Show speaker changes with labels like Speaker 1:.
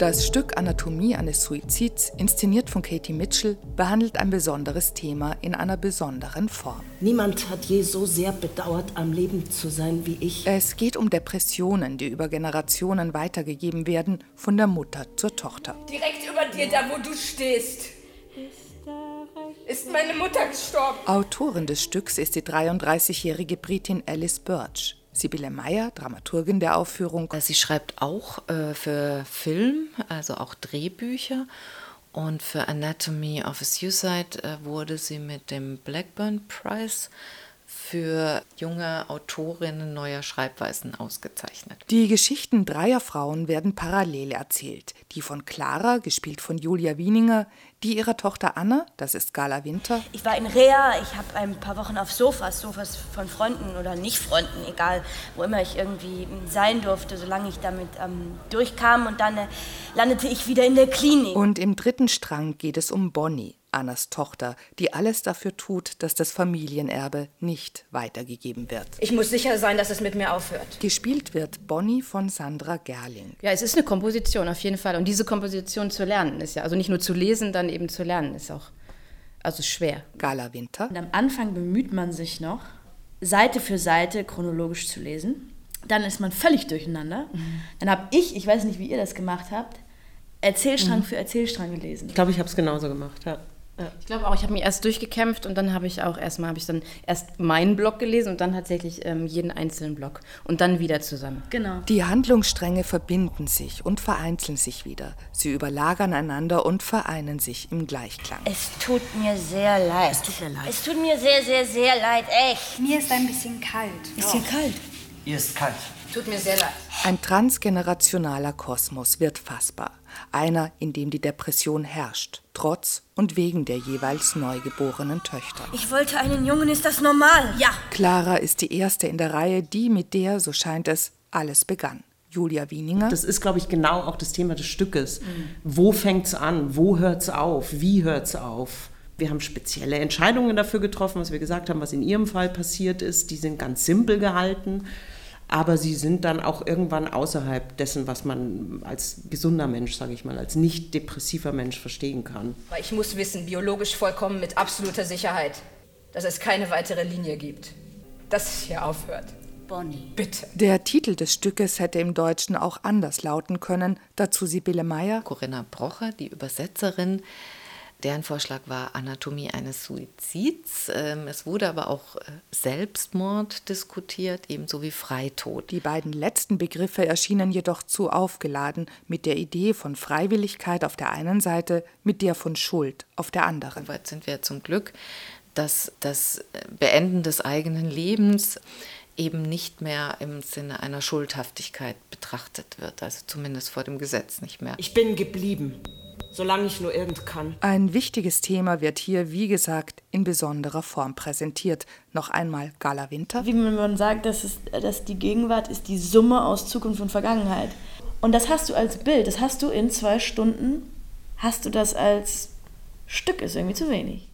Speaker 1: Das Stück Anatomie eines Suizids, inszeniert von Katie Mitchell, behandelt ein besonderes Thema in einer besonderen Form.
Speaker 2: Niemand hat je so sehr bedauert, am Leben zu sein wie ich.
Speaker 1: Es geht um Depressionen, die über Generationen weitergegeben werden, von der Mutter zur Tochter.
Speaker 3: Direkt über dir, da wo du stehst, ist meine Mutter gestorben.
Speaker 1: Autorin des Stücks ist die 33-jährige Britin Alice Birch. Sibylle Meyer, Dramaturgin der Aufführung.
Speaker 4: Sie schreibt auch äh, für Film, also auch Drehbücher. Und für Anatomy of a Suicide äh, wurde sie mit dem Blackburn Prize für junge Autorinnen neuer Schreibweisen ausgezeichnet.
Speaker 1: Die Geschichten dreier Frauen werden parallel erzählt. Die von Clara, gespielt von Julia Wieninger, die ihrer Tochter Anna, das ist Gala Winter.
Speaker 5: Ich war in Rea, ich habe ein paar Wochen auf Sofas, Sofas von Freunden oder nicht Freunden, egal, wo immer ich irgendwie sein durfte, solange ich damit ähm, durchkam. Und dann äh, landete ich wieder in der Klinik.
Speaker 1: Und im dritten Strang geht es um Bonnie. Annas Tochter, die alles dafür tut, dass das Familienerbe nicht weitergegeben wird.
Speaker 3: Ich muss sicher sein, dass es mit mir aufhört.
Speaker 1: Gespielt wird Bonnie von Sandra Gerling.
Speaker 6: Ja, es ist eine Komposition auf jeden Fall. Und diese Komposition zu lernen ist ja, also nicht nur zu lesen, dann eben zu lernen, ist auch also schwer.
Speaker 1: Gala Winter.
Speaker 7: Und am Anfang bemüht man sich noch, Seite für Seite chronologisch zu lesen. Dann ist man völlig durcheinander. Mhm. Dann habe ich, ich weiß nicht, wie ihr das gemacht habt, Erzählstrang mhm. für Erzählstrang gelesen.
Speaker 8: Ich glaube, ich habe es genauso gemacht, ja.
Speaker 6: Ich glaube auch, ich habe mich erst durchgekämpft und dann habe ich auch erstmal, habe ich dann erst meinen Blog gelesen und dann tatsächlich ähm, jeden einzelnen Blog und dann wieder zusammen.
Speaker 1: Genau. Die Handlungsstränge verbinden sich und vereinzeln sich wieder. Sie überlagern einander und vereinen sich im Gleichklang.
Speaker 5: Es tut mir sehr leid.
Speaker 2: Es tut mir leid.
Speaker 5: Es tut mir sehr, sehr, sehr leid, echt.
Speaker 9: Mir ist ein bisschen kalt.
Speaker 2: Ist hier kalt?
Speaker 10: Ihr ist kalt.
Speaker 3: Tut mir sehr leid.
Speaker 1: Ein transgenerationaler Kosmos wird fassbar. Einer, in dem die Depression herrscht, trotz und wegen der jeweils neugeborenen Töchter.
Speaker 5: Ich wollte einen Jungen, ist das normal? Ja.
Speaker 1: Clara ist die erste in der Reihe, die mit der, so scheint es, alles begann. Julia Wieninger.
Speaker 8: Das ist, glaube ich, genau auch das Thema des Stückes. Mhm. Wo fängt es an? Wo hört es auf? Wie hört es auf? Wir haben spezielle Entscheidungen dafür getroffen, was wir gesagt haben, was in Ihrem Fall passiert ist. Die sind ganz simpel gehalten aber sie sind dann auch irgendwann außerhalb dessen, was man als gesunder Mensch, sage ich mal, als nicht depressiver Mensch verstehen kann.
Speaker 3: Ich muss wissen, biologisch vollkommen mit absoluter Sicherheit, dass es keine weitere Linie gibt. Dass es hier aufhört.
Speaker 5: Bonnie.
Speaker 3: Bitte.
Speaker 1: Der Titel des Stückes hätte im Deutschen auch anders lauten können. Dazu Sibylle Meyer.
Speaker 4: Corinna Brocher, die Übersetzerin, Deren Vorschlag war Anatomie eines Suizids. Ähm, es wurde aber auch äh, Selbstmord diskutiert, ebenso wie Freitod.
Speaker 1: Die beiden letzten Begriffe erschienen jedoch zu aufgeladen mit der Idee von Freiwilligkeit auf der einen Seite, mit der von Schuld auf der anderen.
Speaker 4: Soweit sind wir zum Glück, dass das äh, Beenden des eigenen Lebens eben nicht mehr im Sinne einer Schuldhaftigkeit betrachtet wird, also zumindest vor dem Gesetz nicht mehr.
Speaker 2: Ich bin geblieben solange ich nur irgend kann.
Speaker 1: Ein wichtiges Thema wird hier, wie gesagt, in besonderer Form präsentiert. Noch einmal Gala Winter.
Speaker 7: Wie man sagt, dass, es, dass die Gegenwart ist die Summe aus Zukunft und Vergangenheit. Und das hast du als Bild, das hast du in zwei Stunden, hast du das als Stück, ist irgendwie zu wenig.